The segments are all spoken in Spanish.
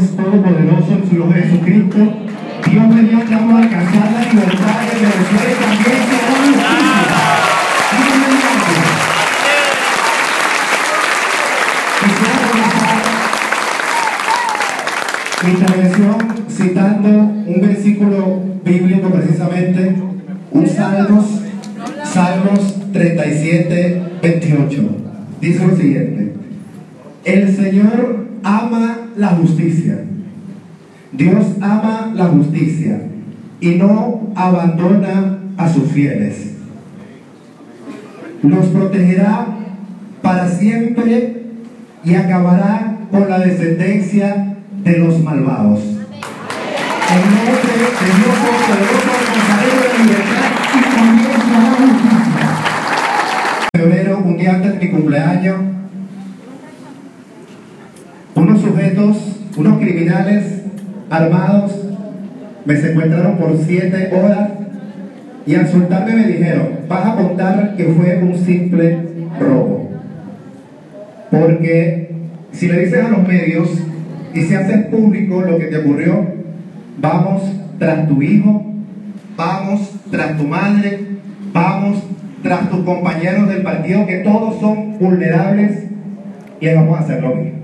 Todopoderoso en su nombre Jesucristo. Dios mediante vamos a alcanzar la libertad de Venezuela y también se hará justicia. Dios mediante. Quisiera comenzar mi intervención citando un versículo bíblico precisamente, un Salmos, Salmos 37, 28. Dice lo siguiente, el Señor ama la justicia. Dios ama la justicia y no abandona a sus fieles. Los protegerá para siempre y acabará con la descendencia de los malvados. En nombre de Dios Todopoderoso, alcanzaremos la libertad y comienza la justicia. Febrero, un día antes de mi cumpleaños, unos sujetos, unos criminales armados, me secuestraron por siete horas y al soltarme me dijeron, vas a contar que fue un simple robo. Porque si le dices a los medios y si haces público lo que te ocurrió, vamos tras tu hijo, vamos tras tu madre, vamos tras tus compañeros del partido, que todos son vulnerables, y vamos a hacer lo mismo.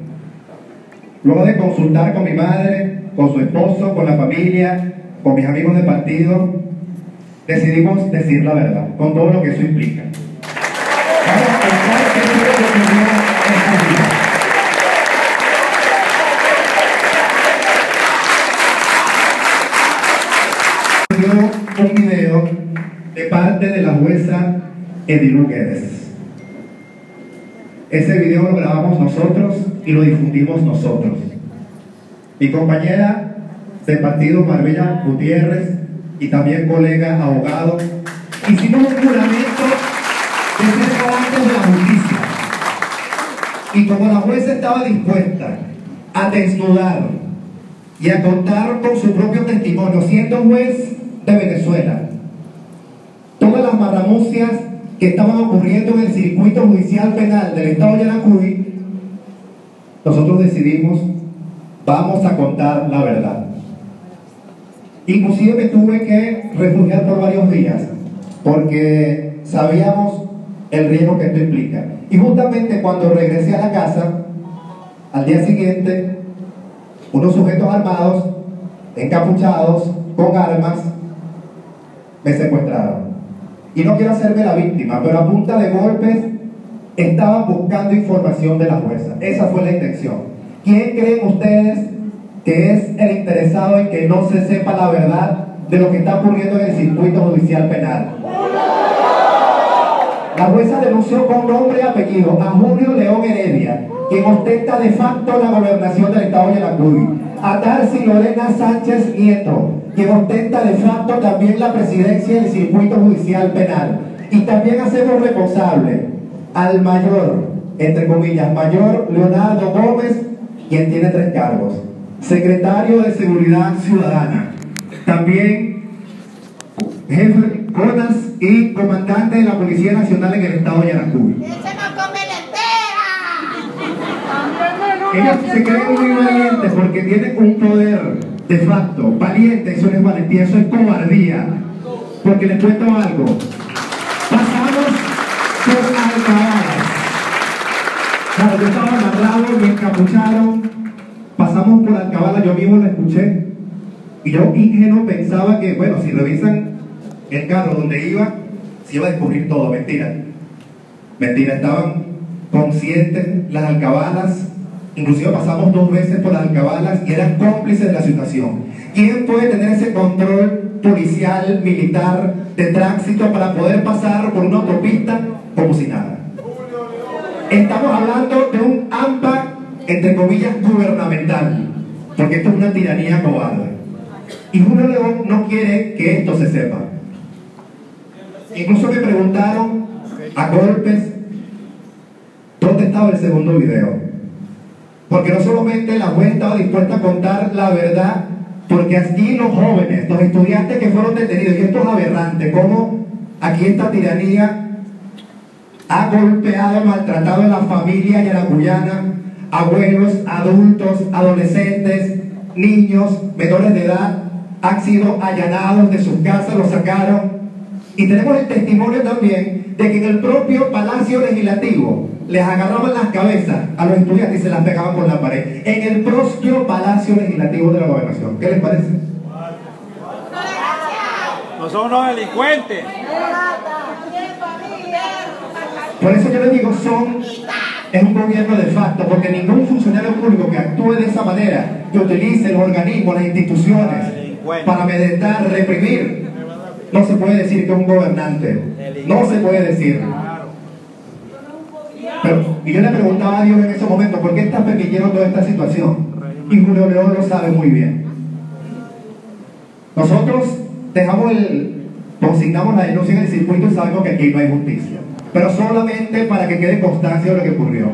Luego de consultar con mi madre, con su esposo, con la familia, con mis amigos de partido, decidimos decir la verdad, con todo lo que eso implica. Vamos a lo que ese día. un video de parte de la jueza Guedes. Ese video lo grabamos nosotros y lo difundimos nosotros. Mi compañera de partido Marbella Gutiérrez y también colega abogado hicimos un juramento de ser garantes de la justicia. Y como la jueza estaba dispuesta a desnudar y a contar con su propio testimonio, siendo juez de Venezuela, todas las marramucias que estaban ocurriendo en el circuito judicial penal del estado de Yaracuy, nosotros decidimos, vamos a contar la verdad. Inclusive me tuve que refugiar por varios días, porque sabíamos el riesgo que esto implica. Y justamente cuando regresé a la casa, al día siguiente, unos sujetos armados, encapuchados, con armas, me secuestraron. Y no quiero hacerme la víctima, pero a punta de golpes estaban buscando información de la jueza. Esa fue la intención. ¿Quién creen ustedes que es el interesado en que no se sepa la verdad de lo que está ocurriendo en el circuito judicial penal? La jueza denunció con nombre y apellido a Julio León Heredia, quien ostenta de facto la gobernación del estado de Yaracuy, a Darcy Lorena Sánchez Nieto, quien ostenta de facto también la presidencia del circuito judicial penal. Y también hacemos responsable al mayor, entre comillas, mayor Leonardo Gómez, quien tiene tres cargos. Secretario de Seguridad Ciudadana. También jefe CONAS y comandante de la Policía Nacional en el estado de Yaracuy. ¡Ese no come lentera! Ellos se creen muy valientes porque tienen un poder de facto. Valiente, eso no es valentía, eso es cobardía. Porque les cuento algo. Pasamos por alcabalas. Claro, yo estaba amarrado, me encapucharon. Pasamos por alcabalas, yo mismo lo escuché. Y yo, ingenuo, pensaba que, bueno, si revisan el carro donde iba, se iba a descubrir todo. Mentira. Mentira, estaban conscientes las alcabalas Inclusive pasamos dos veces por las alcabalas y eran cómplices de la situación. ¿Quién puede tener ese control policial, militar, de tránsito para poder pasar por una autopista como si nada? Estamos hablando de un AMPA, entre comillas, gubernamental, porque esto es una tiranía cobarde. Y Julio León no quiere que esto se sepa. Incluso me preguntaron a golpes dónde estaba el segundo video. Porque no solamente la juez estaba dispuesta a contar la verdad, porque aquí los jóvenes, los estudiantes que fueron detenidos, y esto es aberrante, cómo aquí esta tiranía ha golpeado, maltratado a la familia y a la cuyana, abuelos, adultos, adolescentes, niños menores de edad han sido allanados de sus casas, los sacaron. Y tenemos el testimonio también de que en el propio Palacio Legislativo les agarraban las cabezas a los estudiantes y se las pegaban por la pared. En el propio Palacio Legislativo de la Gobernación. ¿Qué les parece? No son unos delincuentes. Por eso yo les digo, son, es un gobierno de facto, porque ningún funcionario público que actúe de esa manera, que utilice los organismos, las instituciones, para amedrentar, reprimir, no se puede decir que es un gobernante. No se puede decir. Pero, y yo le preguntaba a Dios en ese momento, ¿por qué está permitiendo toda esta situación? Y Julio León lo sabe muy bien. Nosotros dejamos el, consignamos la denuncia en el circuito y sabemos que aquí no hay justicia. Pero solamente para que quede constancia de lo que ocurrió.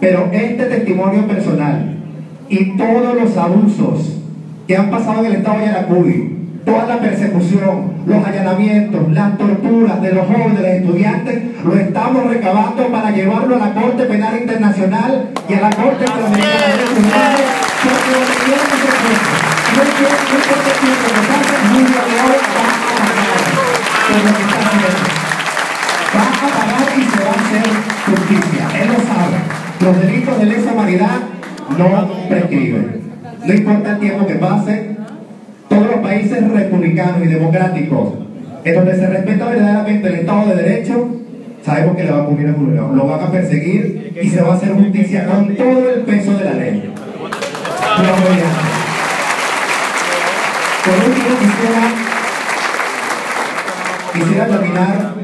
Pero este testimonio personal y todos los abusos que han pasado en el estado de Yaracuy, toda la persecución, los allanamientos, las torturas de los jóvenes, estudiantes, lo estamos recabando para llevarlo a la Corte Penal Internacional y a la Corte León va a pagar por lo que está haciendo. Va a pagar y se va a hacer justicia. Él lo sabe. Los delitos de lesa humanidad no prescriben. No importa el tiempo que pase, países republicanos y democráticos, en donde se respeta verdaderamente el Estado de Derecho, sabemos que le va a ocurrir a Julio Lo van a perseguir y se va a hacer justicia con todo el peso de la ley. Por último, quisiera, quisiera terminar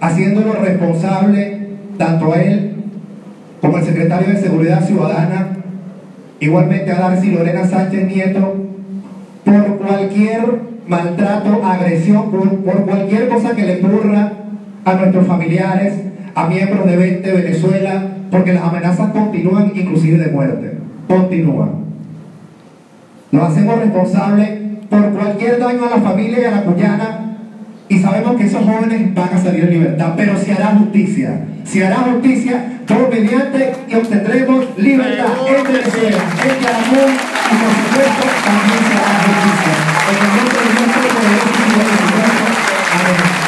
haciéndolo responsable tanto a él como al secretario de Seguridad Ciudadana, igualmente a Darcy Lorena Sánchez Nieto, por cualquier maltrato, agresión, por, cualquier cosa que le ocurra a nuestros familiares, a miembros de 20 Venezuela, porque las amenazas continúan, inclusive de muerte. Continúan. Nos hacemos responsables por cualquier daño a la familia y a la cuyana y sabemos que esos jóvenes van a salir en libertad, pero se hará justicia. Se hará justicia por mediante y obtendremos libertad en Venezuela, en Caramón y por supuesto también se será justicia. El momento de nuestro poder y de nuestro. Amén.